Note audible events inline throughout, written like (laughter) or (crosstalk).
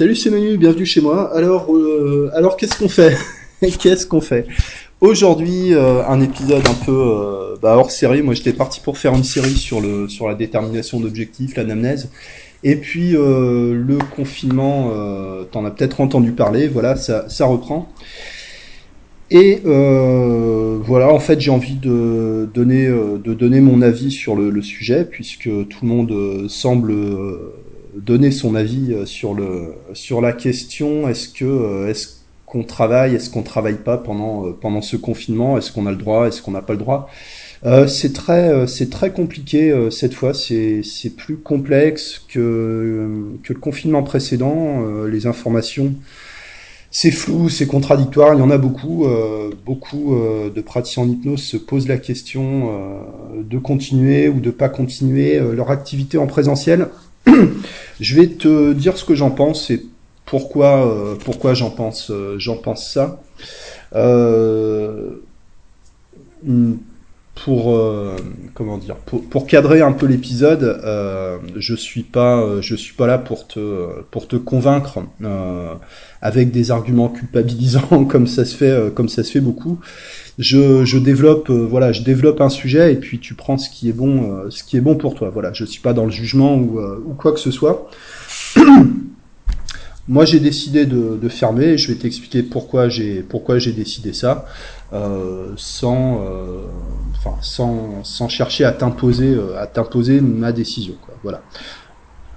Salut, c'est Manu, bienvenue chez moi. Alors, euh, alors qu'est-ce qu'on fait (laughs) Qu'est-ce qu'on fait Aujourd'hui, euh, un épisode un peu euh, bah, hors série. Moi, j'étais parti pour faire une série sur le sur la détermination d'objectifs, l'anamnèse. Et puis le confinement, t'en as peut-être entendu parler. Voilà, ça, ça reprend. Et voilà, en fait, j'ai envie de donner de donner mon avis sur le, le sujet, puisque tout le monde semble donner son avis euh, sur le sur la question. Est-ce que euh, est-ce qu'on travaille est-ce qu'on travaille pas pendant euh, pendant ce confinement? Est-ce qu'on a le droit? Est-ce qu'on n'a pas le droit? C'est très c'est très compliqué cette fois. C'est c'est plus complexe que que le confinement précédent. Les informations c'est flou, c'est contradictoire, il y en a beaucoup. beaucoup de praticiens en hypnose se posent la question de continuer ou de pas continuer leur activité en présentiel. (clears throat) je vais te dire ce que j'en pense et pourquoi, euh, pourquoi j'en pense, euh, pense ça. Euh, pour comment dire pour, cadrer un peu l'épisode je suis pas suis pas là pour te pour te convaincre avec des arguments culpabilisants (laughs) comme ça se fait comme ça se fait beaucoup je, développe euh, voilà je développe un sujet et puis tu prends ce qui est bon euh, ce qui est bon pour toi voilà je suis pas dans le jugement ou, euh, quoi que ce soit (clears throat) moi j'ai décidé de, fermer je vais t'expliquer pourquoi j'ai pourquoi j'ai décidé ça sans enfin sans, chercher à t'imposer à t'imposer ma décision quoi voilà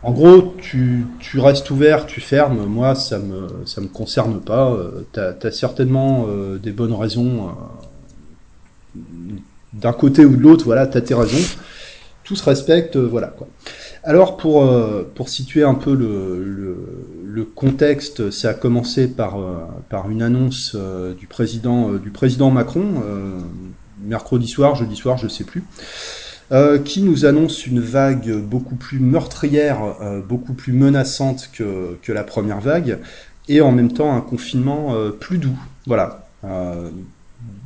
en gros, tu, restes ouvert, tu fermes. Moi, ça me ça me concerne pas. tu as, certainement des bonnes raisons d'un côté ou de l'autre, voilà, t'as tes raisons. Tout se respecte, euh, voilà quoi. Alors pour euh, situer un peu le, le, contexte, ça a commencé par euh, une annonce du président Macron mercredi soir, jeudi soir, je sais plus. qui nous annonce une vague beaucoup plus meurtrière, beaucoup plus menaçante que, que la première vague, et en même temps un confinement plus doux. Voilà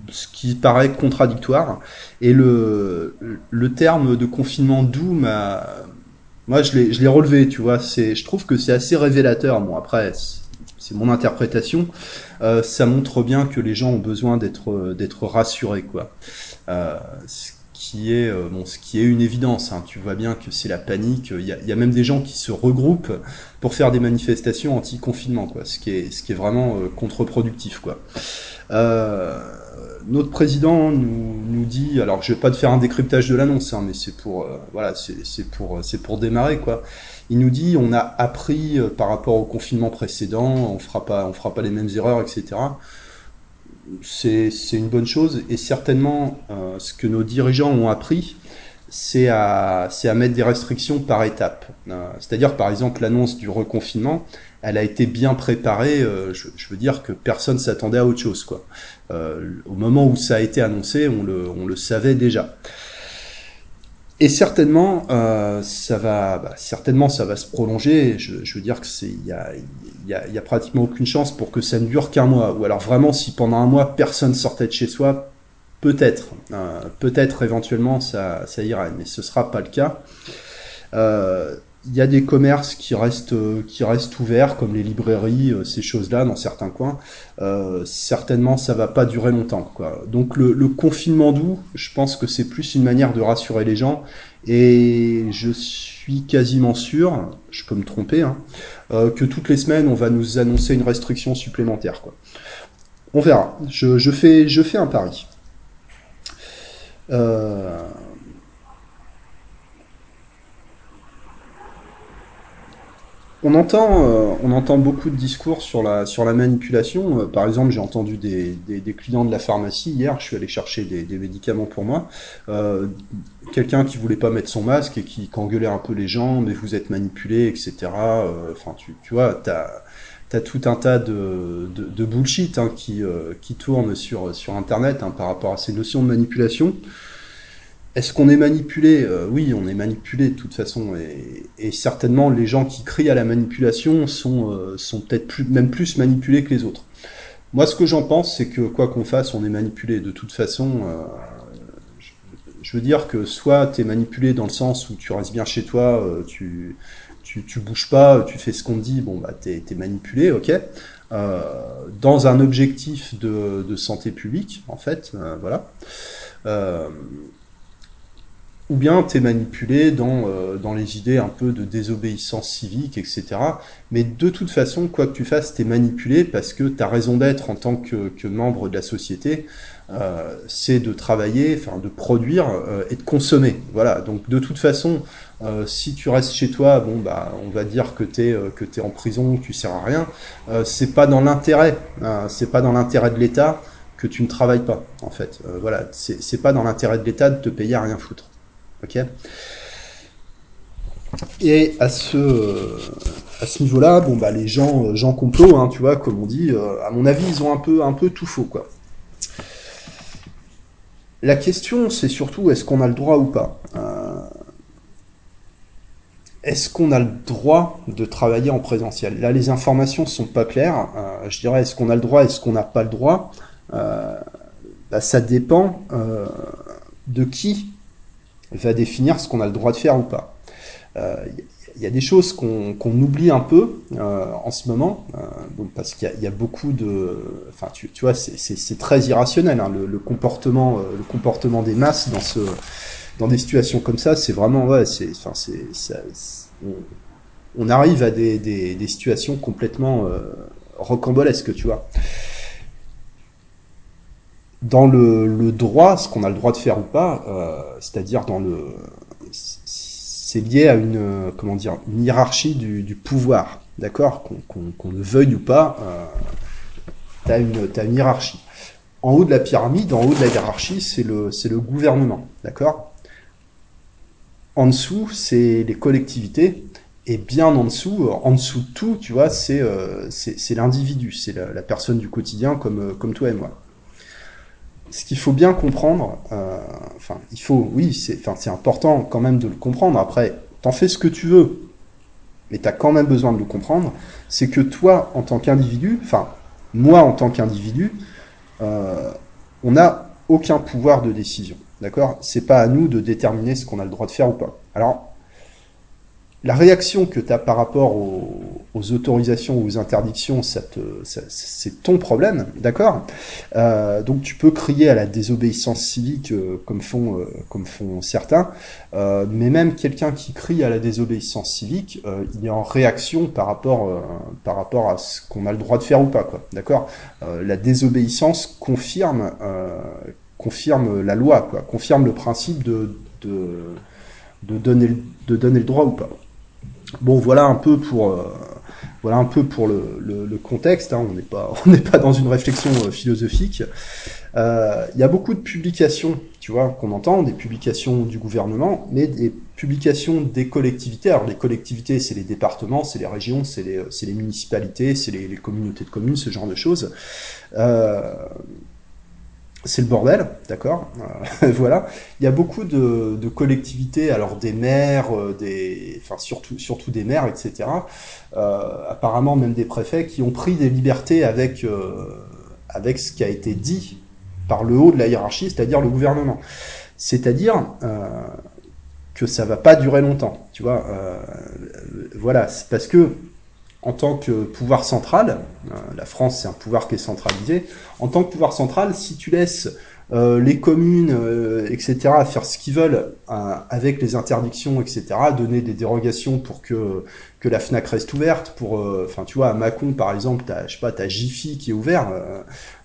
ce qui paraît contradictoire. Et le, le terme de confinement doux moi je l'ai, relevé, tu vois. Je trouve que c'est assez révélateur. Bon après, c'est mon interprétation. Euh, ça montre bien que les gens ont besoin d'être, rassurés, quoi. Euh, qui est, euh, bon, ce qui est une évidence. Hein. Tu vois bien que c'est la panique. Il y, a, y a même des gens qui se regroupent pour faire des manifestations anti-confinement, quoi. Ce qui est, ce qui est vraiment euh, contre-productif, quoi. Euh, notre président nous, nous, dit, alors je vais pas te faire un décryptage de l'annonce, hein, mais c'est pour, euh, voilà, c'est pour, c'est pour démarrer quoi. Il nous dit, on a appris euh, par rapport au confinement précédent, on fera pas, on fera pas les mêmes erreurs, etc. C'est une bonne chose et certainement euh, ce que nos dirigeants ont appris, c'est à, à mettre des restrictions par étapes. C'est-à-dire par exemple l'annonce du reconfinement, elle a été bien préparée. Euh, je, je, veux dire que personne s'attendait à autre chose. Quoi. Euh, au moment où ça a été annoncé, on le, on le savait déjà. Et certainement, euh, ça va, bah, certainement, ça va se prolonger. Je, je veux dire que c'est, y a, y, a, y a pratiquement aucune chance pour que ça ne dure qu'un mois. Ou alors vraiment, si pendant un mois personne sortait de chez soi, peut-être, euh, peut-être éventuellement ça, ça irait, mais ce sera pas le cas. Euh, il y a des commerces qui restent qui restent ouverts comme les librairies euh, ces choses-là dans certains coins. Euh, certainement ça va pas durer longtemps quoi. Donc le, confinement doux je pense que c'est plus une manière de rassurer les gens. Et je suis quasiment sûr je peux me tromper hein, euh, que toutes les semaines on va nous annoncer une restriction supplémentaire quoi. On verra. Je, je fais je fais un pari. Euh, on entend, euh, on entend beaucoup de discours sur la, sur la manipulation. Euh, par exemple, j'ai entendu des, des, clients de la pharmacie hier, je suis allé chercher des, médicaments pour moi. Euh, quelqu'un qui voulait pas mettre son masque et qui, engueulait un peu les gens, mais vous êtes manipulés, etc. Enfin, tu, tu vois, t'as as tout un tas de, de, bullshit hein, qui, qui tourne sur, sur Internet hein, par rapport à ces notions de manipulation. Est-ce qu'on est manipulé? Euh, Oui, on est manipulé de toute façon, et, certainement les gens qui crient à la manipulation sont, euh, sont peut-être même plus manipulés que les autres. Moi, ce que j'en pense, c'est que quoi qu'on fasse, on est manipulé. De toute façon, euh, je, veux dire que soit tu es manipulé dans le sens où tu restes bien chez toi, tu, tu, tu bouges pas, tu fais ce qu'on te dit, bon bah t'es es manipulé, ok. Dans un objectif de, santé publique, en fait, voilà. Ou bien tu es manipulé dans, euh, dans les idées un peu de désobéissance civique, etc. Mais de toute façon, quoi que tu fasses, tu es manipulé parce que tu as raison d'être en tant que, que, membre de la société, euh, c'est de travailler, enfin de produire euh, et de consommer. Voilà, donc de toute façon, euh, si tu restes chez toi, bon bah on va dire que tu es, que es en prison, que tu sers à rien, c'est pas dans l'intérêt, hein, c'est pas dans l'intérêt de l'État que tu ne travailles pas, en fait. voilà, c'est pas dans l'intérêt de l'État de te payer à rien foutre. Ok Et à ce, à ce niveau-là, bon bah les gens, gens complot, hein, tu vois, comme on dit, euh, à mon avis, ils ont un peu, un peu tout faux, quoi. La question, c'est surtout, est-ce qu'on a le droit ou pas euh, Est-ce qu'on a le droit de travailler en présentiel? Là, les informations sont pas claires. Euh, je dirais, est-ce qu'on a le droit, est-ce qu'on n'a pas le droit? Bah, Ça dépend de qui va définir ce qu'on a le droit de faire ou pas. Il euh, y a des choses qu'on oublie un peu euh, en ce moment, euh, parce qu'il y, a beaucoup de, enfin tu, tu vois, c'est très irrationnel hein, le, comportement, le comportement des masses dans ce, dans des situations comme ça, c'est vraiment ouais, c'est, on, arrive à des, des, des situations complètement rocambolesques, tu vois dans le, le, droit, ce qu'on a le droit de faire ou pas, euh, c'est-à-dire dans le, c'est lié à une, comment dire, une hiérarchie du, du pouvoir, d'accord, qu'on qu le veuille ou pas, euh, t'as une, as une hiérarchie. En haut de la pyramide, en haut de la hiérarchie, c'est le, c'est le gouvernement, d'accord? En dessous, c'est les collectivités, et bien en dessous, en dessous de tout, tu vois, c'est, euh, c'est l'individu, c'est la, la, personne du quotidien comme, comme toi et moi ce qu'il faut bien comprendre, euh, enfin, il faut, oui, c'est, enfin, important quand même de le comprendre. Après, t'en fais ce que tu veux, mais t'as quand même besoin de le comprendre. C'est que toi, en tant qu'individu, enfin, moi en tant qu'individu, euh, on n'a aucun pouvoir de décision. D'accord? C'est pas à nous de déterminer ce qu'on a le droit de faire ou pas. Alors, la réaction que tu as par rapport aux, aux, autorisations ou aux interdictions, c'est ton problème, d'accord? Euh, Donc tu peux crier à la désobéissance civique euh, comme, font, euh, comme font certains, mais même quelqu'un qui crie à la désobéissance civique, il est en réaction par rapport, par rapport à ce qu'on a le droit de faire ou pas, quoi, d'accord? La désobéissance confirme, confirme la loi, quoi, confirme le principe de, de, de, donner, de donner le droit ou pas. Bon, voilà un peu pour, euh, voilà un peu pour le, contexte. Hein. (laughs) On n'est pas, dans une réflexion euh, philosophique. Euh, il y a beaucoup de publications, tu vois, qu'on entend, des publications du gouvernement, mais des publications des collectivités. Alors les collectivités, c'est les départements, c'est les régions, c'est les, municipalités, c'est les, communautés de communes, ce genre de choses. C'est le bordel, d'accord euh, (laughs) Voilà. Il y a beaucoup de, collectivités, alors des maires, euh, des, enfin surtout, surtout des maires, etc. Euh, apparemment même des préfets qui ont pris des libertés avec, avec ce qui a été dit par le haut de la hiérarchie, c'est-à-dire le gouvernement. C'est-à-dire que ça va pas durer longtemps, tu vois Voilà, c'est parce que en tant que pouvoir central, euh, la France c'est un pouvoir qui est centralisé, en tant que pouvoir central, si tu laisses euh, les communes, euh, etc., faire ce qu'ils veulent avec les interdictions, etc., donner des dérogations pour que que la Fnac reste ouverte, pour, enfin tu vois, à Macon par exemple, t'as, je sais pas, t'as Jiffy qui est ouvert,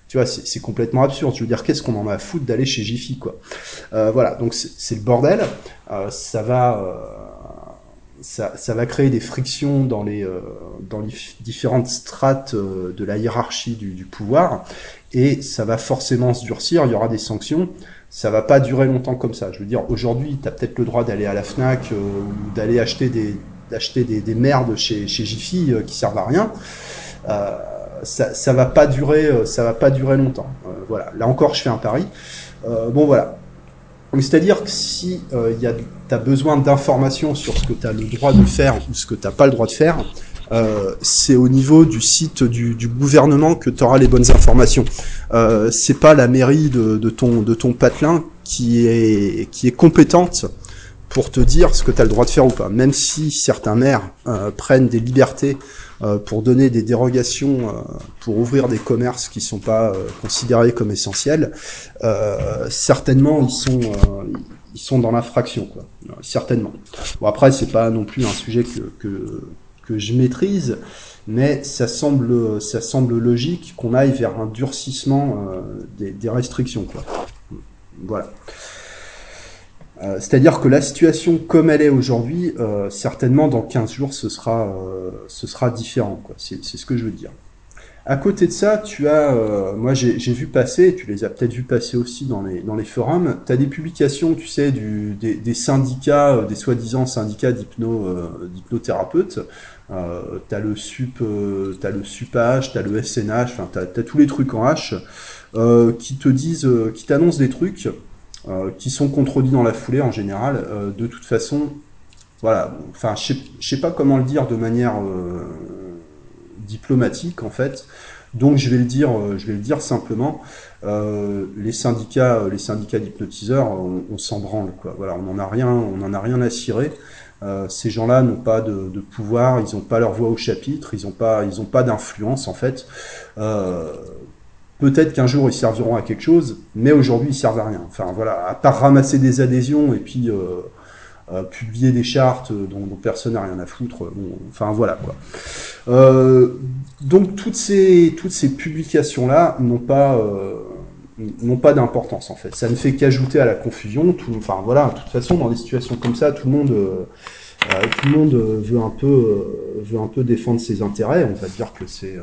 tu vois, c'est, complètement absurde. Je veux dire, qu'est-ce qu'on en a à foutre d'aller chez Jiffy, quoi? Voilà, donc c'est le bordel. ça va ça, ça, va créer des frictions dans les, euh, dans les différentes strates euh, de la hiérarchie du, du, pouvoir, et ça va forcément se durcir, il y aura des sanctions, ça va pas durer longtemps comme ça. Je veux dire, aujourd'hui, tu as peut-être le droit d'aller à la FNAC euh, ou d'aller acheter des d'acheter des, des, merdes chez, chez Jiffy qui servent à rien. ça, ça va pas durer, ça va pas durer longtemps. voilà. Là encore, je fais un pari. bon voilà, c'est-à-dire que si euh, tu as besoin d'informations sur ce que tu as le droit de faire ou ce que tu n'as pas le droit de faire, euh, c'est au niveau du site du, du gouvernement que tu auras les bonnes informations. Euh, c'est pas la mairie de, de, ton, de ton patelin qui est, qui est compétente pour te dire ce que tu as le droit de faire ou pas. Même si certains maires euh, prennent des libertés pour donner des dérogations, euh, pour ouvrir des commerces qui sont pas considérés comme essentiels, certainement ils sont ils sont dans l'infraction, quoi. Certainement. Bon après c'est pas non plus un sujet que, que que je maîtrise, mais ça semble ça semble logique qu'on aille vers un durcissement des, des restrictions, quoi. Voilà. Euh, c'est-à-dire que la situation comme elle est aujourd'hui, euh, certainement dans 15 jours, ce sera, euh, ce sera différent. C'est ce que je veux dire. À côté de ça, tu as, moi j'ai vu passer, tu les as peut-être vu passer aussi dans les, dans les forums, tu as des publications, tu sais, des, syndicats, des soi-disant syndicats d'hypnothérapeutes. Tu as le SUP, as le SUPH, tu as le SNH, enfin tu as, tous les trucs en H qui te disent, qui t'annoncent des trucs qui sont contredits dans la foulée en général. Euh, de toute façon, voilà, enfin, je sais, pas comment le dire de manière euh, diplomatique en fait. Donc je vais le dire, je vais le dire simplement. les syndicats, les syndicats d'hypnotiseurs, on, s'en branle quoi. Voilà, on n'en a rien, on en a rien à cirer. ces gens-là n'ont pas de, pouvoir, ils n'ont pas leur voix au chapitre, ils n'ont pas, ils pas d'influence en fait. Peut-être qu'un jour ils serviront à quelque chose, mais aujourd'hui ils servent à rien. Enfin voilà, à part ramasser des adhésions et puis euh, euh, publier des chartes dont, personne n'a rien à foutre. enfin voilà quoi. Euh, donc toutes ces toutes ces publications là n'ont pas pas d'importance en fait. Ça ne fait qu'ajouter à la confusion. Tout, enfin voilà, de toute façon dans des situations comme ça, tout le monde tout le monde veut un peu veut un peu défendre ses intérêts. On va dire que c'est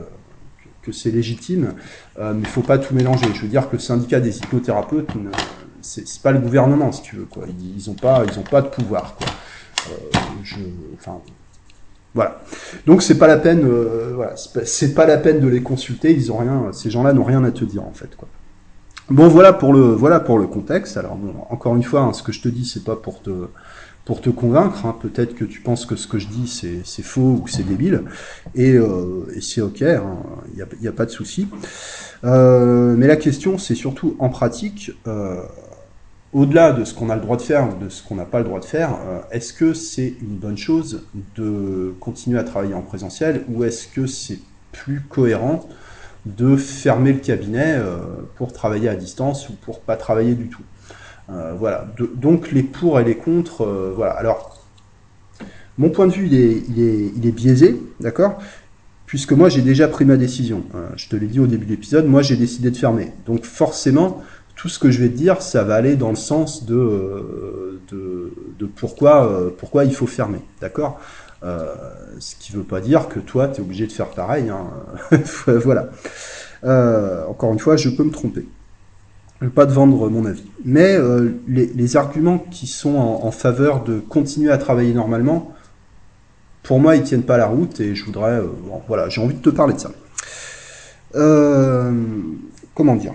que c'est légitime, euh, mais il faut pas tout mélanger. Je veux dire que le syndicat des hypnothérapeutes, c'est pas le gouvernement, si tu veux. Quoi. Ils n'ont pas, ils ont pas de pouvoir. Euh, enfin, voilà. Donc c'est pas la peine, euh, voilà, c'est pas, la peine de les consulter. Ils ont rien, ces gens-là n'ont rien à te dire en fait. Quoi. Bon, voilà pour le, voilà pour le contexte. Alors bon, encore une fois, hein, ce que je te dis, c'est pas pour te pour te convaincre. Hein. Peut-être que tu penses que ce que je dis c'est faux ou c'est débile, et, euh, c'est ok, il hein. n'y a, pas de souci. Euh, mais la question c'est surtout en pratique, euh, au-delà de ce qu'on a le droit de faire ou de ce qu'on n'a pas le droit de faire, est-ce que c'est une bonne chose de continuer à travailler en présentiel ou est-ce que c'est plus cohérent de fermer le cabinet pour travailler à distance ou pour pas travailler du tout? Euh, voilà. donc les pour et les contre, euh, voilà. Alors, mon point de vue, il est, biaisé, d'accord? Puisque moi, j'ai déjà pris ma décision. Euh, je te l'ai dit au début de l'épisode, moi, j'ai décidé de fermer. Donc, forcément, tout ce que je vais te dire, ça va aller dans le sens de, pourquoi, il faut fermer, d'accord? Ce qui veut pas dire que toi, tu es obligé de faire pareil. Hein. (laughs) voilà. Encore une fois, je peux me tromper. Pas te vendre mon avis. Mais euh, les, arguments qui sont en, faveur de continuer à travailler normalement, pour moi, ils tiennent pas la route et je voudrais, euh, voilà, j'ai envie de te parler de ça. Euh, comment dire?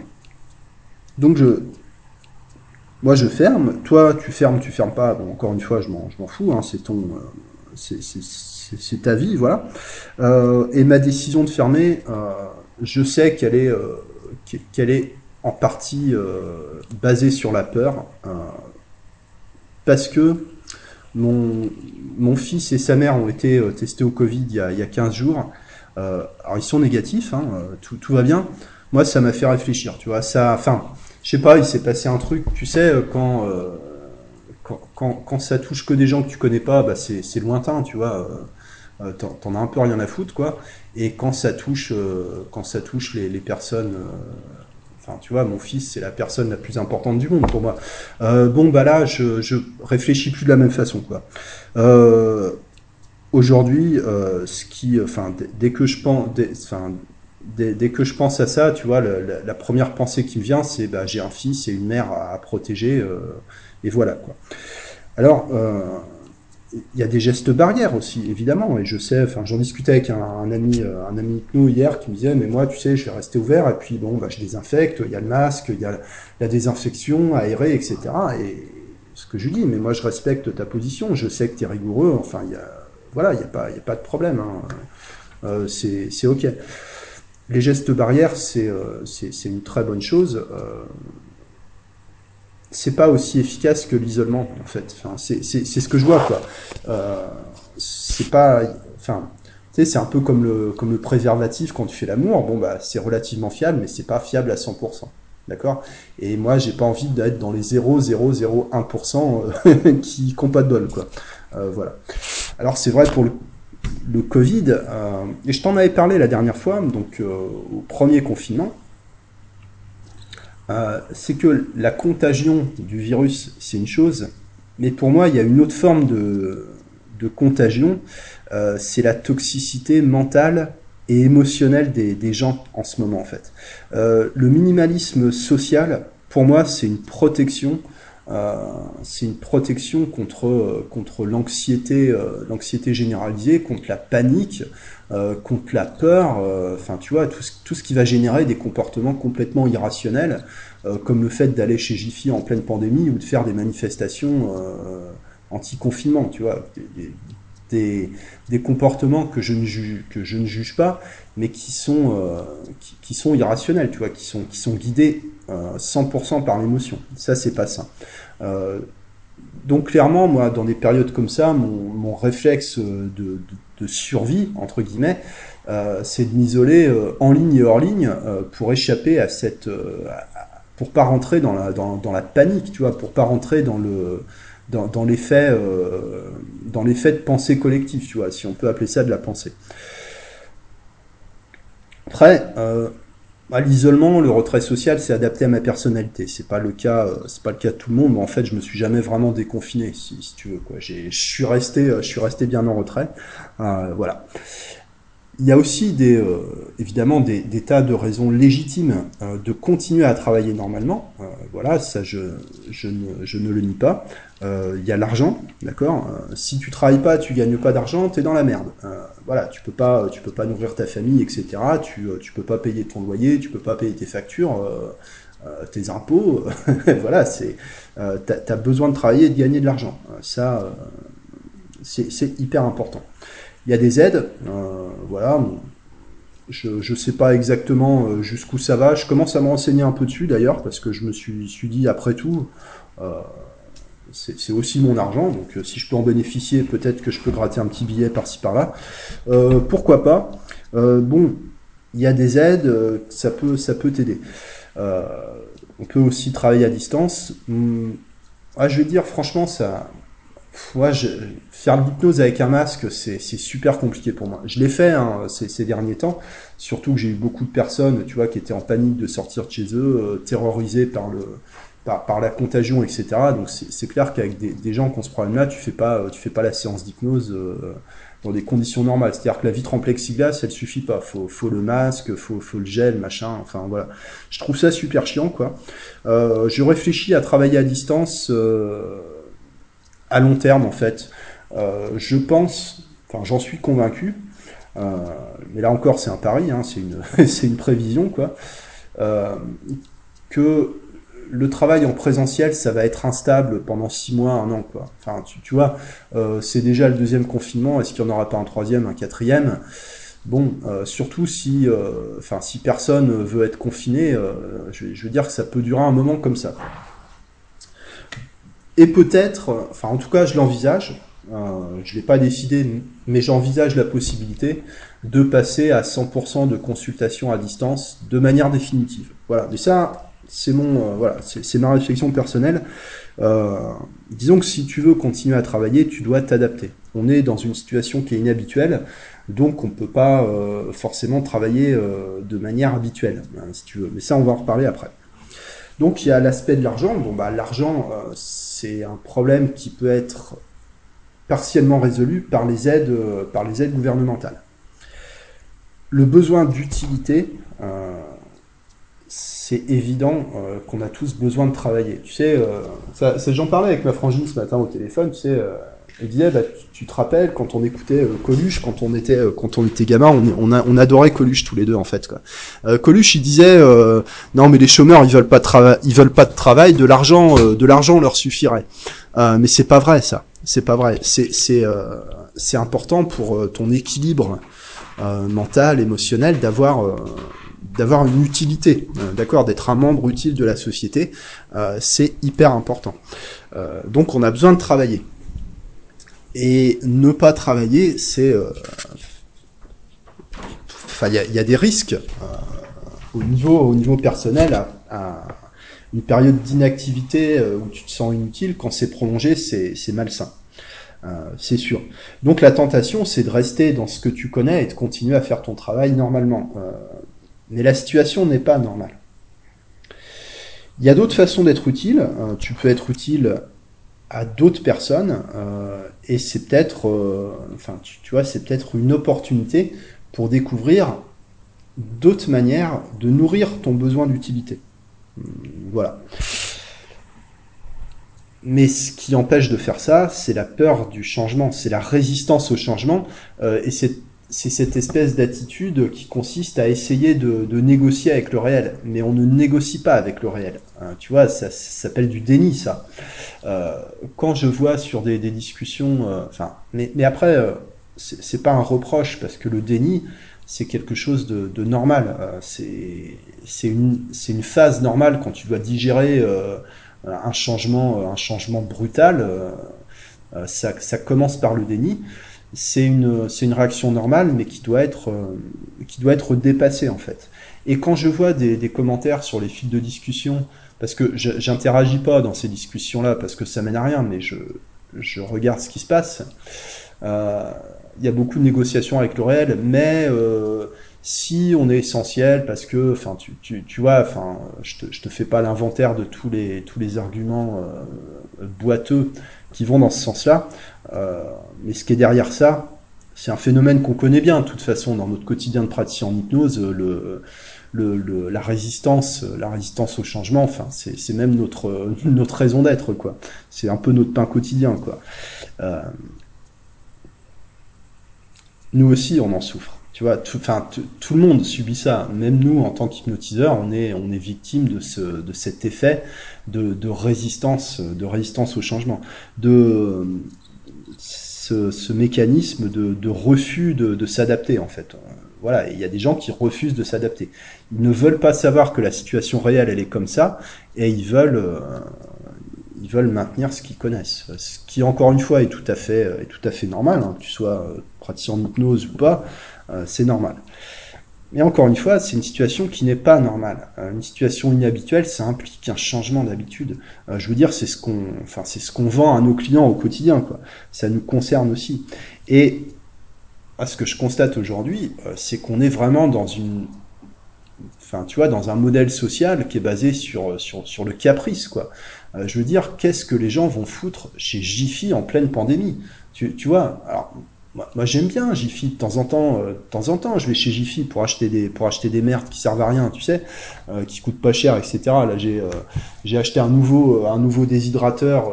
Donc je, moi je ferme, toi tu fermes, tu fermes pas. Bon, encore une fois, je m'en, fous, hein, c'est ton, c'est, ta vie, voilà. et ma décision de fermer, je sais qu'elle est, qu'elle est en partie euh, basé sur la peur, euh, parce que mon, mon, fils et sa mère ont été euh, testés au Covid il y a, il y a 15 jours. alors ils sont négatifs, hein, tout, tout, va bien. Moi, ça m'a fait réfléchir, tu vois. Ça, enfin, je sais pas, il s'est passé un truc, tu sais, quand, quand, quand, ça touche que des gens que tu connais pas, bah c'est lointain, tu vois. T'en as un peu rien à foutre, quoi. Et quand ça touche, quand ça touche les, les personnes Enfin, tu vois, mon fils, c'est la personne la plus importante du monde pour moi. Euh, bon, bah là, je, réfléchis plus de la même façon, quoi. Euh, Aujourd'hui, euh, ce qui, enfin, dès que je pense, à ça, tu vois, la, première pensée qui me vient, c'est, bah, j'ai un fils et une mère à, à protéger, et voilà, quoi. Alors, il y a des gestes barrières aussi, évidemment. Et je sais, enfin, j'en discutais avec un, ami, euh, un ami de nous hier qui me disait, mais moi, tu sais, je vais rester ouvert et puis bon, bah, je désinfecte. Il y a le masque, il y a la désinfection aérée, etc. Et ce que je dis, mais moi, je respecte ta position. Je sais que tu es rigoureux. Enfin, il y a, voilà, il n'y a pas, il y a pas de problème. Hein. Euh, c'est ok. Les gestes barrières, c'est euh, c'est une très bonne chose. Euh, c'est pas aussi efficace que l'isolement en fait. C'est ce que je vois quoi. Euh, c'est pas, enfin, tu sais, c'est un peu comme le comme le préservatif quand tu fais l'amour. Bon bah c'est relativement fiable, mais c'est pas fiable à 100%. D'accord? Et moi, j'ai pas envie d'être dans les 0,001% euh, (laughs) qui n'ont pas de bol, quoi. Euh, voilà. Alors, c'est vrai pour le, le Covid, et je t'en avais parlé la dernière fois, donc au premier confinement, euh, c'est que la contagion du virus, c'est une chose, mais pour moi, il y a une autre forme de, de contagion, euh, c'est la toxicité mentale et émotionnelle des, des, gens en ce moment, en fait. Euh, le minimalisme social, pour moi, c'est une protection. Euh, c'est une protection contre contre l'anxiété euh, l'anxiété généralisée contre la panique euh, contre la peur enfin tu vois tout ce, tout ce qui va générer des comportements complètement irrationnels comme le fait d'aller chez Jiffy en pleine pandémie ou de faire des manifestations anti-confinement tu vois des, des, comportements que je ne juge que je ne juge pas, mais qui sont euh, qui, sont irrationnels, tu vois, qui sont qui sont guidés euh, 100% par l'émotion. Ça, c'est pas ça. Euh, donc clairement, moi, dans des périodes comme ça, mon, réflexe de, survie entre guillemets, euh, c'est de m'isoler euh, en ligne et hors ligne euh, pour échapper à cette, pour pas rentrer dans la panique, tu vois, pour pas rentrer dans le dans, l'effet euh, dans l'effet de pensée collective, tu vois, si on peut appeler ça de la pensée. Après, euh, bah, l'isolement, le retrait social, c'est adapté à ma personnalité. C'est pas le cas, euh, c'est pas le cas de tout le monde. Mais en fait, je me suis jamais vraiment déconfiné, si, tu veux. Quoi, je suis resté, je suis resté bien en retrait. Euh, voilà. Il y a aussi des, euh, évidemment des, tas de raisons légitimes euh, de continuer à travailler normalement. Euh, voilà, ça je ne le nie pas. Euh, il y a l'argent, d'accord. si tu travailles pas, tu gagnes pas d'argent, tu es dans la merde. voilà, tu peux pas, tu peux pas nourrir ta famille, etc. Tu, tu peux pas payer ton loyer, tu peux pas payer tes factures, tes impôts. (laughs) voilà, c'est, t'as as besoin de travailler et de gagner de l'argent. ça, c'est hyper important. Il y a des aides, euh, voilà. Je ne sais pas exactement euh, jusqu'où ça va. Je commence à me renseigner un peu dessus d'ailleurs, parce que je me suis, suis dit, après tout, euh, c'est aussi mon argent, donc euh, si je peux en bénéficier, peut-être que je peux gratter un petit billet par-ci par-là. Euh, pourquoi pas? Bon, il y a des aides, ça peut, ça t'aider. on peut aussi travailler à distance. Hum, ah, je vais dire, franchement, ça, faire l'hypnose avec un masque, c'est super compliqué pour moi. Je l'ai fait hein, ces, derniers temps, surtout que j'ai eu beaucoup de personnes, tu qui étaient en panique de sortir de chez eux, euh, terrorisées par le par, la contagion, etc. Donc c'est clair qu'avec des, gens qui ont ce problème-là, tu fais pas tu fais pas la séance d'hypnose euh, dans des conditions normales. C'est-à-dire que la vitre en plexiglas, elle suffit pas. Faut faut le masque, faut faut le gel, machin. Enfin voilà. Je trouve ça super chiant, quoi. Euh, je réfléchis à travailler à distance. Euh, à long terme en fait. Je pense, enfin j'en suis convaincu, mais là encore c'est un pari, hein, c'est une, (laughs) une prévision quoi, que le travail en présentiel, ça va être instable pendant six mois, un an, quoi. Enfin, tu, tu vois, euh, c'est déjà le deuxième confinement. Est-ce qu'il n'y en aura pas un troisième, un quatrième? Bon, euh, surtout si, euh, enfin, si personne veut être confiné, je, veux dire que ça peut durer un moment comme ça. Et peut-être, enfin en tout cas je l'envisage, je ne l'ai pas décidé, mais j'envisage la possibilité de passer à 100% de consultation à distance de manière définitive. Voilà, mais ça, c'est mon, euh, voilà, c'est ma réflexion personnelle. Euh, disons que si tu veux continuer à travailler, tu dois t'adapter. On est dans une situation qui est inhabituelle, donc on peut pas euh, forcément travailler de manière habituelle, hein, si tu veux. Mais ça, on va en reparler après. Donc il y a l'aspect de l'argent. Bon bah l'argent, c'est un problème qui peut être partiellement résolu par les aides, par les aides gouvernementales. Le besoin d'utilité, c'est évident euh, qu'on a tous besoin de travailler. Tu sais, euh, j'en parlais avec ma frangine ce matin au téléphone. Tu sais, euh, elle disait, bah, tu, te rappelles quand on écoutait euh, Coluche, quand on était quand on était gamin, on, on, a, on adorait Coluche tous les deux en fait. Quoi. Coluche, il disait, non mais les chômeurs, ils veulent pas de ils veulent pas de travail, de l'argent, de l'argent leur suffirait. mais c'est pas vrai ça. C'est pas vrai. C'est c'est important pour ton équilibre mental, émotionnel, d'avoir d'avoir une utilité, d'accord, d'être un membre utile de la société, c'est hyper important. donc on a besoin de travailler. Et ne pas travailler, c'est... Enfin, il y, a, des risques au, niveau, au niveau personnel à, une période d'inactivité où tu te sens inutile, quand c'est prolongé, c'est malsain. Euh, c'est sûr. Donc la tentation, c'est de rester dans ce que tu connais et de continuer à faire ton travail normalement. Euh, mais la situation n'est pas normale. Il y a d'autres façons d'être utile. Euh, tu peux être utile à d'autres personnes et c'est peut-être, enfin, tu, tu, vois, c'est peut-être une opportunité pour découvrir d'autres manières de nourrir ton besoin d'utilité. Voilà. Mais ce qui empêche de faire ça, c'est la peur du changement, c'est la résistance au changement, euh, et c'est cette espèce d'attitude qui consiste à essayer de, négocier avec le réel. Mais on ne négocie pas avec le réel. Hein, tu vois, ça, s'appelle du déni, ça. Euh, quand je vois sur des, discussions, euh, mais, mais après, euh, c'est pas un reproche parce que le déni, c'est quelque chose de, normal. Euh, c'est une, une phase normale quand tu dois digérer un changement, un changement brutal, ça commence par le déni c'est une, c'est une réaction normale, mais qui doit être, qui doit être dépassée en fait. Et quand je vois des, commentaires sur les fils de discussion, parce que j'interagis pas dans ces discussions-là, parce que ça mène à rien, mais je, je regarde ce qui se passe. Il euh, y a beaucoup de négociations avec le réel, mais euh, si on est essentiel parce que, enfin, tu, tu, tu, vois, enfin, je te, je te fais pas l'inventaire de tous les tous les arguments euh, boiteux qui vont dans ce sens-là, euh, mais ce qui est derrière ça, c'est un phénomène qu'on connaît bien, de toute façon, dans notre quotidien de praticien en hypnose, la résistance, la résistance au changement, enfin, c'est même notre (laughs) notre raison d'être, quoi. C'est un peu notre pain quotidien, quoi. Euh, nous aussi, on en souffre. Tu vois, tout, enfin, tout le monde subit ça. Même nous, en tant qu'hypnotiseurs, on est, on est victime de, ce, de cet effet de, de résistance, de résistance au changement, de ce, ce mécanisme de, de, refus de, de s'adapter, en fait. Voilà, il y a des gens qui refusent de s'adapter. Ils ne veulent pas savoir que la situation réelle, elle est comme ça, et ils veulent, euh, ils veulent maintenir ce qu'ils connaissent. Ce qui, encore une fois, est tout à fait, est tout à fait normal, hein, que tu sois praticien en hypnose ou pas. Euh, c'est normal. Mais encore une fois, c'est une situation qui n'est pas normale. Euh, une situation inhabituelle, ça implique un changement d'habitude. Euh, je veux dire, c'est ce qu'on, enfin, ce vend à nos clients au quotidien, quoi. Ça nous concerne aussi. Et ce que je constate aujourd'hui, c'est qu'on est vraiment dans une, enfin, tu vois, dans un modèle social qui est basé sur sur, sur le caprice, quoi. je veux dire, qu'est-ce que les gens vont foutre chez Jiffy en pleine pandémie? Tu, tu vois, alors moi, j'aime bien Jiffy de temps en temps. Euh, de temps en temps, je vais chez Jiffy pour acheter des pour acheter des merdes qui servent à rien, tu sais, euh, qui coûtent pas cher, etc. Là, j'ai euh, j'ai acheté un nouveau un nouveau déshydrateur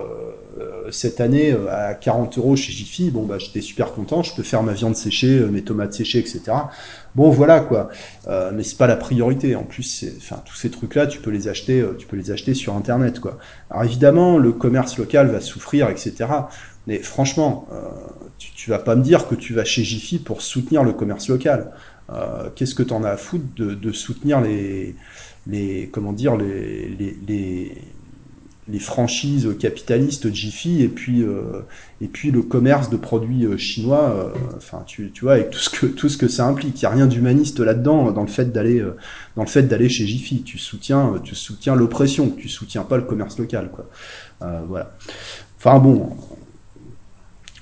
cette année à 40 euros chez Jiffy. Bon, bah, j'étais super content. Je peux faire ma viande séchée, mes tomates séchées, etc. Bon, voilà quoi. mais c'est pas la priorité. En plus, enfin, tous ces trucs-là, tu peux les acheter, tu peux les acheter sur Internet, quoi. Alors évidemment, le commerce local va souffrir, etc. Mais franchement, euh, tu, tu vas pas me dire que tu vas chez Jiffy pour soutenir le commerce local. Euh, Qu'est-ce que tu en as à foutre de, soutenir les, les comment dire les, les, franchises capitalistes Jiffy et puis euh, et puis le commerce de produits chinois enfin tu, tu vois avec tout ce que tout ce que ça implique. Il y a rien d'humaniste là-dedans dans le fait d'aller chez Jiffy. Tu soutiens tu soutiens l'oppression tu soutiens pas le commerce local quoi. Voilà. Enfin bon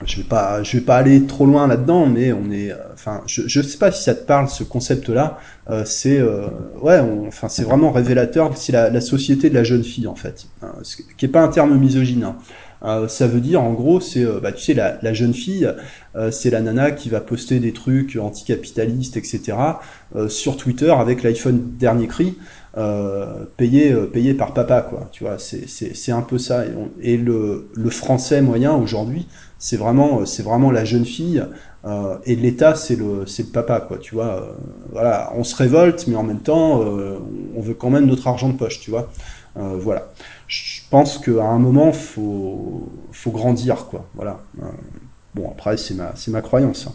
je vais pas, je vais pas aller trop loin là-dedans, mais on est, enfin, je, je sais pas si ça te parle ce concept-là. Euh, c'est, euh, ouais, enfin, c'est vraiment révélateur. C'est la, la, société de la jeune fille en fait, hein, ce qui est pas un terme misogyne. Hein. Euh, ça veut dire, en gros, c'est, euh, bah, tu sais, la, la jeune fille, euh, c'est la nana qui va poster des trucs anticapitalistes, etc. sur Twitter avec l'iPhone dernier cri. Payé payé par papa quoi tu vois c'est un peu ça et, le le français moyen aujourd'hui c'est vraiment, c'est vraiment la jeune fille. Euh, et l'État, c'est le, le papa, quoi. Tu vois, euh, voilà, on se révolte, mais en même temps, euh, on veut quand même notre argent de poche, tu vois. Euh, voilà. Je pense qu'à un moment, faut, faut grandir, quoi. Voilà. Euh, bon, après, c'est ma, ma croyance. Hein.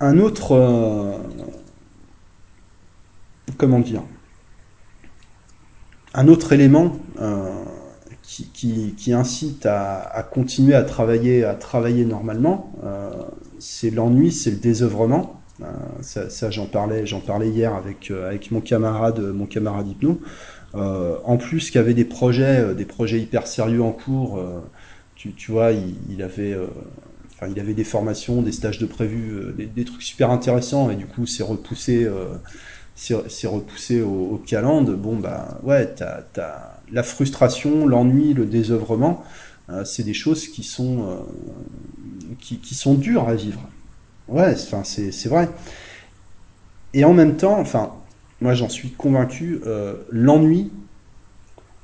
Un autre, comment dire, un autre élément qui, incite à, continuer à travailler, à travailler normalement, c'est l'ennui, c'est le désœuvrement. ça, j'en parlais, j'en parlais hier avec avec mon camarade, mon camarade hypno. en plus, qu'il y avait des projets, des projets hyper sérieux en cours. Tu, vois, il, avait il avait des formations, des stages de prévu, euh, des, trucs super intéressants, et du coup, c'est repoussé, euh, c'est repoussé au, au Bon, bah ouais, t'as as la frustration, l'ennui, le désœuvrement. Euh, c'est des choses qui sont, qui, qui, sont dures à vivre. Ouais, c'est vrai. Et en même temps, enfin, moi j'en suis convaincu, l'ennui,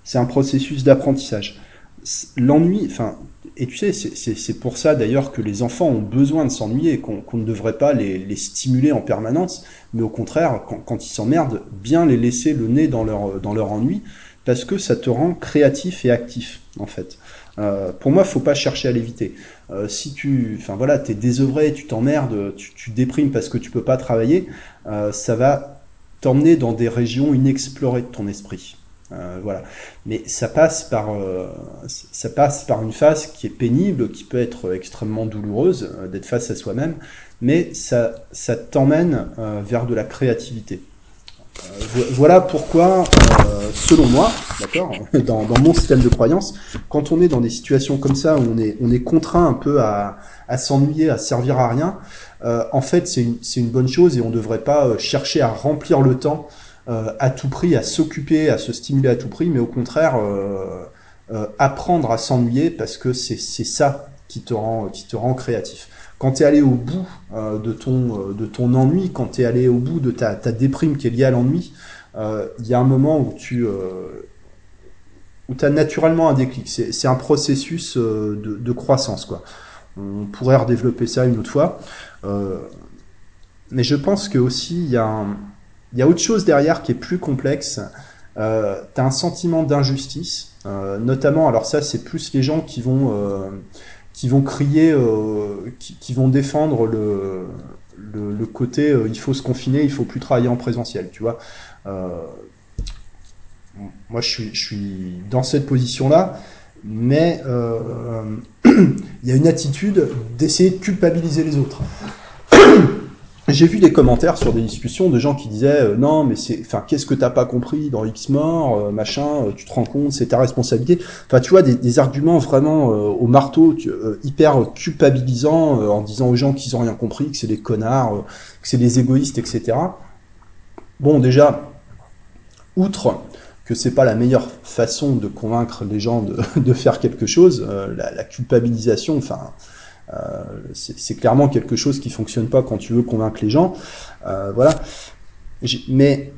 c'est un processus d'apprentissage. L'ennui, enfin, et tu sais, c'est pour ça d'ailleurs que les enfants ont besoin de s'ennuyer, qu'on ne devrait pas les, stimuler en permanence, mais au contraire, quand, ils s'emmerdent, bien les laisser le nez dans leur, dans leur ennui, parce que ça te rend créatif et actif, en fait. Euh, pour moi, faut pas chercher à l'éviter. Euh, si tu, enfin voilà, t'es désœuvré, tu t'emmerdes, tu, déprimes parce que tu peux pas travailler, euh, ça va t'emmener dans des régions inexplorées de ton esprit. Euh, voilà. Mais ça passe par euh, ça passe par une phase qui est pénible, qui peut être extrêmement douloureuse euh, d'être face à soi-même, mais ça ça t'emmène vers de la créativité. voilà pourquoi, selon moi, d'accord, (laughs) dans, dans, mon système de croyance, quand on est dans des situations comme ça où on est on est contraint un peu à, à s'ennuyer, à servir à rien, en fait c'est une, une bonne chose et on ne devrait pas chercher à remplir le temps à tout prix, à s'occuper, à se stimuler à tout prix, mais au contraire euh, euh, apprendre à s'ennuyer parce que c'est ça qui te rend, qui te rend créatif. Quand tu es allé au bout de, ton, de ton ennui, quand tu es allé au bout de ta, ta déprime qui est liée à l'ennui, il y a un moment où tu où as naturellement un déclic. C'est un processus de, de, croissance. Quoi. On pourrait redévelopper ça une autre fois. mais je pense que aussi il y a un, il y a autre chose derrière qui est plus complexe. Euh, tu un sentiment d'injustice, euh, notamment, alors ça c'est plus les gens qui vont, euh, qui vont crier, euh, qui, qui, vont défendre le, le, le côté il faut se confiner, il faut plus travailler en présentiel, tu vois. moi je suis, je suis dans cette position-là, mais (clears throat) il y a une attitude d'essayer de culpabiliser les autres. J'ai vu des commentaires sur des discussions de gens qui disaient euh, non mais c'est enfin qu'est-ce que t'as pas compris dans X mort euh, machin euh, tu te rends compte c'est ta responsabilité. Enfin tu vois des, arguments vraiment au marteau hyper culpabilisants en disant aux gens qu'ils ont rien compris que c'est des connards que c'est des égoïstes etc bon déjà outre que c'est pas la meilleure façon de convaincre les gens de, (laughs) de faire quelque chose la, culpabilisation enfin c'est clairement quelque chose qui fonctionne pas quand tu veux convaincre les gens. Euh, voilà. Mais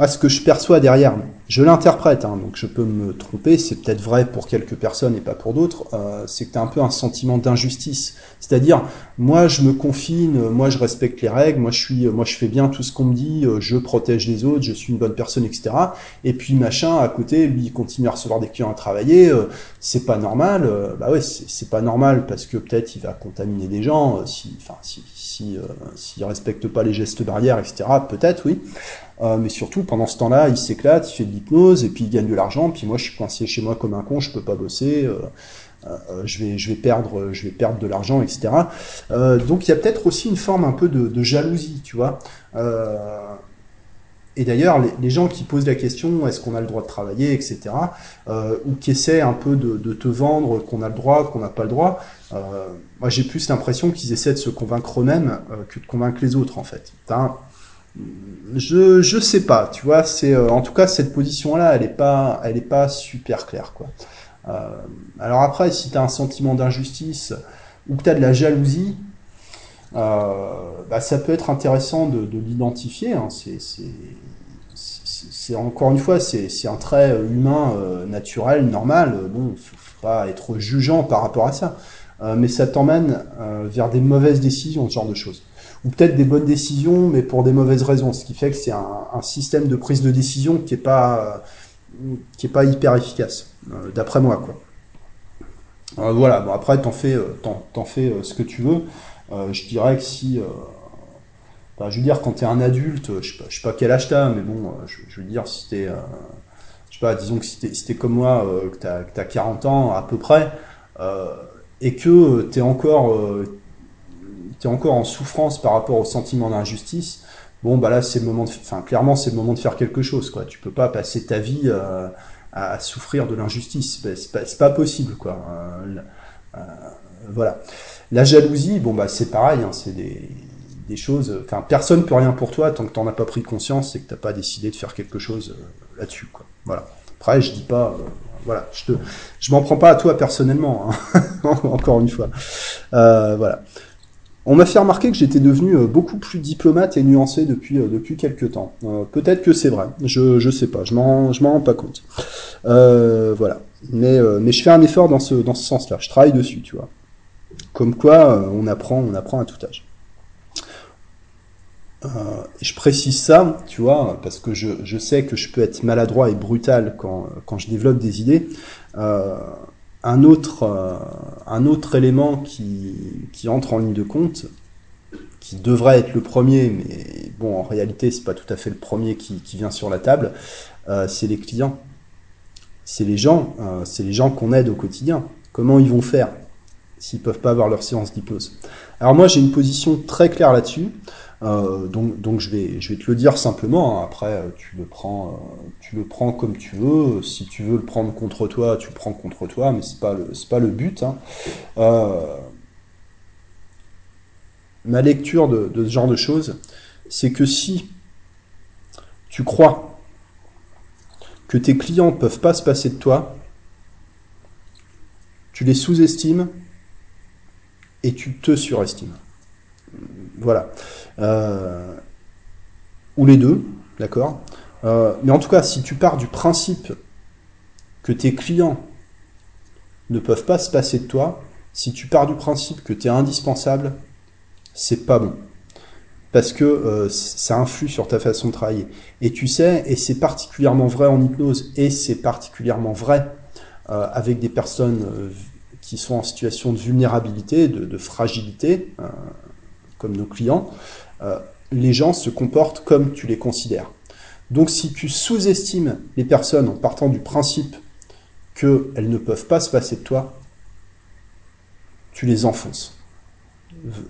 moi, ce que je perçois derrière, je l'interprète, hein, donc je peux me tromper, c'est peut-être vrai pour quelques personnes et pas pour d'autres, euh, c'est que tu as un peu un sentiment d'injustice. C'est-à-dire, moi je me confine, moi je respecte les règles, moi je suis, moi je fais bien tout ce qu'on me dit, euh, je protège les autres, je suis une bonne personne, etc. Et puis machin à côté, lui il continue à recevoir des clients à travailler, euh, c'est pas normal. Euh, bah ouais, c'est pas normal parce que peut-être il va contaminer des gens, si, enfin si, si, s'il respecte pas les gestes barrières, etc. Peut-être oui. Euh, mais surtout, pendant ce temps-là, il s'éclate, il fait de l'hypnose, et puis il gagne de l'argent, puis moi je suis coincé chez moi comme un con, je peux pas bosser, euh, euh, je, vais, je, vais perdre, je vais perdre de l'argent, etc. donc il y a peut-être aussi une forme un peu de, jalousie, tu vois. et d'ailleurs, les, gens qui posent la question, est-ce qu'on a le droit de travailler, etc., ou qui essaient un peu de, te vendre qu'on a le droit, qu'on n'a pas le droit, moi j'ai plus l'impression qu'ils essaient de se convaincre eux-mêmes que de convaincre les autres, en fait. Je je sais pas, tu vois, c'est euh, en tout cas cette position là, elle est pas elle est pas super claire quoi. Euh, alors après si tu as un sentiment d'injustice ou que tu as de la jalousie, euh, bah, ça peut être intéressant de, de l'identifier. Hein. C'est encore une fois, c'est un trait humain, naturel, normal. Bon, faut pas être jugeant par rapport à ça, mais ça t'emmène vers des mauvaises décisions, ce genre de choses ou peut-être des bonnes décisions, mais pour des mauvaises raisons. Ce qui fait que c'est un, système de prise de décision qui est pas qui est pas hyper efficace, euh, d'après moi, quoi. Euh, voilà. Bon, après, t'en fais, euh, t'en, fais ce que tu veux. je dirais que si je veux dire, quand tu es un adulte, je sais pas, sais pas quel âge t'as, mais bon, je, veux dire, si t'es, je sais pas, disons que si t'es, comme moi, que t'as, as 40 ans à peu près, et que t'es encore, es encore en souffrance par rapport au sentiment d'injustice, bon bah là c'est le moment de, enfin clairement c'est le moment de faire quelque chose quoi. Tu peux pas passer ta vie euh, à souffrir de l'injustice, c'est pas, pas, possible quoi. Euh, euh, voilà. La jalousie, bon bah c'est pareil, hein, c'est des, des, choses. Enfin personne peut rien pour toi tant que t'en as pas pris conscience et que t'as pas décidé de faire quelque chose là-dessus quoi. Voilà. Après je dis pas. voilà, je te, je m'en prends pas à toi personnellement, hein. (laughs) encore une fois. voilà. On m'a fait remarquer que j'étais devenu euh, beaucoup plus diplomate et nuancé depuis, euh, depuis quelques temps. Euh, peut-être que c'est vrai, je, je sais pas, je m'en, rends pas compte. voilà. Mais, je fais un effort dans ce, sens-là, je travaille dessus, tu vois. Comme quoi, on apprend, à tout âge. je précise ça, tu vois, parce que je, sais que je peux être maladroit et brutal quand, je développe des idées. Un autre, euh, un autre élément qui, qui entre en ligne de compte, qui devrait être le premier, mais bon, en réalité, c'est pas tout à fait le premier qui, qui vient sur la table, euh, c'est les clients. C'est les gens, euh, c'est les gens qu'on aide au quotidien. Comment ils vont faire? S'ils peuvent pas avoir leur séance d'hypnose Alors moi, j'ai une position très claire là-dessus. Euh, donc, je vais, te le dire simplement. Hein. Après, euh, tu le prends, euh, tu le prends comme tu veux. Si tu veux le prendre contre toi, tu le prends contre toi, mais c'est pas le, pas le but. Hein. ma lecture de, ce genre de choses, c'est que si tu crois que tes clients peuvent pas se passer de toi, tu les sous-estimes et tu te surestimes. Voilà. Euh, ou les deux, d'accord euh, Mais en tout cas, si tu pars du principe que tes clients ne peuvent pas se passer de toi, si tu pars du principe que tu es indispensable, c'est pas bon. Parce que euh, ça influe sur ta façon de travailler. Et tu sais, et c'est particulièrement vrai en hypnose, et c'est particulièrement vrai avec des personnes qui sont en situation de vulnérabilité, de, fragilité, comme nos clients, euh, les gens se comportent comme tu les considères. Donc si tu sous-estimes les personnes en partant du principe qu'elles ne peuvent pas se passer de toi, tu les enfonces.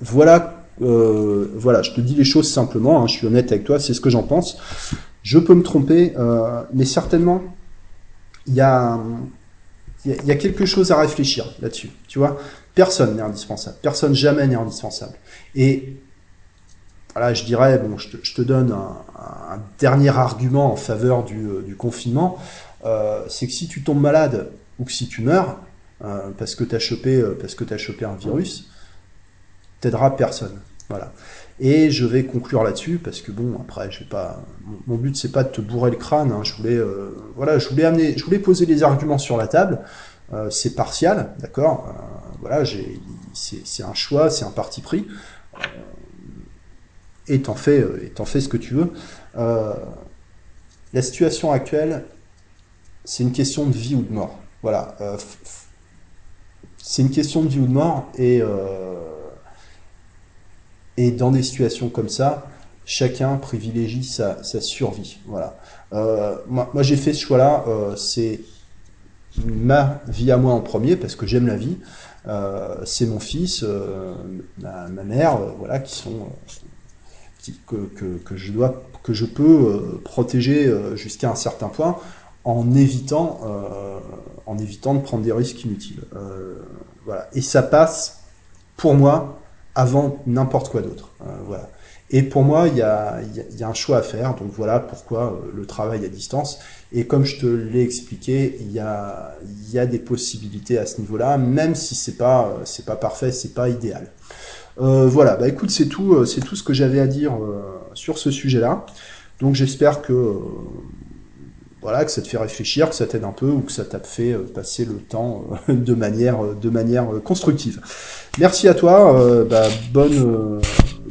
Voilà, euh, voilà, je te dis les choses simplement, hein, je suis honnête avec toi, c'est ce que j'en pense. Je peux me tromper, euh, mais certainement, il y a, y a quelque chose à réfléchir là-dessus. Tu vois, personne n'est indispensable, personne jamais n'est indispensable. Et voilà, je dirais, bon, je te, donne un, dernier argument en faveur du, euh, confinement, euh, c'est que si tu tombes malade ou que si tu meurs, euh, parce que tu as chopé, parce que chopé un virus, t'aidera personne. Voilà. Et je vais conclure là-dessus parce que bon, après, je vais pas. Mon, but c'est pas de te bourrer le crâne. Hein. je voulais, voilà, je voulais amener, je voulais poser les arguments sur la table. c'est partial, d'accord. voilà, j'ai, c'est un choix, c'est un parti pris et t'en fais, euh, fais ce que tu veux. Euh, la situation actuelle, c'est une question de vie ou de mort. Voilà. Euh, c'est une question de vie ou de mort et, et dans des situations comme ça, chacun privilégie sa, survie. Voilà. moi, moi j'ai fait ce choix-là. c'est ma vie à moi en premier parce que j'aime la vie. c'est mon fils, ma, mère, voilà, qui sont que, je dois, que je peux euh, protéger euh, jusqu'à un certain point en évitant, euh, en évitant de prendre des risques inutiles. voilà. Et ça passe, pour moi, avant n'importe quoi d'autre. voilà. Et pour moi, il y a, y a, un choix à faire. Donc voilà pourquoi le travail à distance. Et comme je te l'ai expliqué, il y a, y a des possibilités à ce niveau-là, même si c'est pas, c'est pas parfait, c'est pas idéal. Euh, voilà, bah écoute, c'est tout, euh, c'est tout ce que j'avais à dire euh, sur ce sujet-là. Donc j'espère que voilà, que ça te fait réfléchir, que ça t'aide un peu ou que ça t'a fait passer le temps de manière, de manière constructive. Merci à toi, bah, bonne,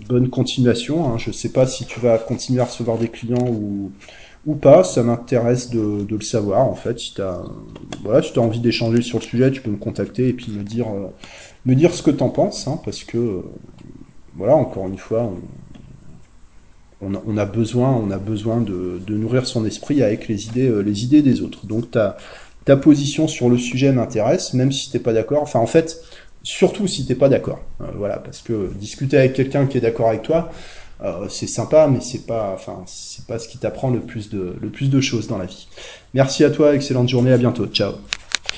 bonne continuation. Hein. Je sais pas si tu vas continuer à recevoir des clients ou, ou pas, ça m'intéresse de, le savoir en fait. Si tu as, voilà, si as envie d'échanger sur le sujet, tu peux me contacter et puis me dire me dire ce que t'en penses, hein, parce que, voilà, encore une fois, a, besoin, on a besoin de, nourrir son esprit avec les idées, les idées des autres. Donc ta, ta position sur le sujet m'intéresse, même si t'es pas d'accord. Enfin, en fait, surtout si t'es pas d'accord. voilà, parce que discuter avec quelqu'un qui est d'accord avec toi, c'est sympa, mais c'est pas, enfin, c'est pas ce qui t'apprend le plus de, le plus de choses dans la vie. Merci à toi, excellente journée, à bientôt, ciao.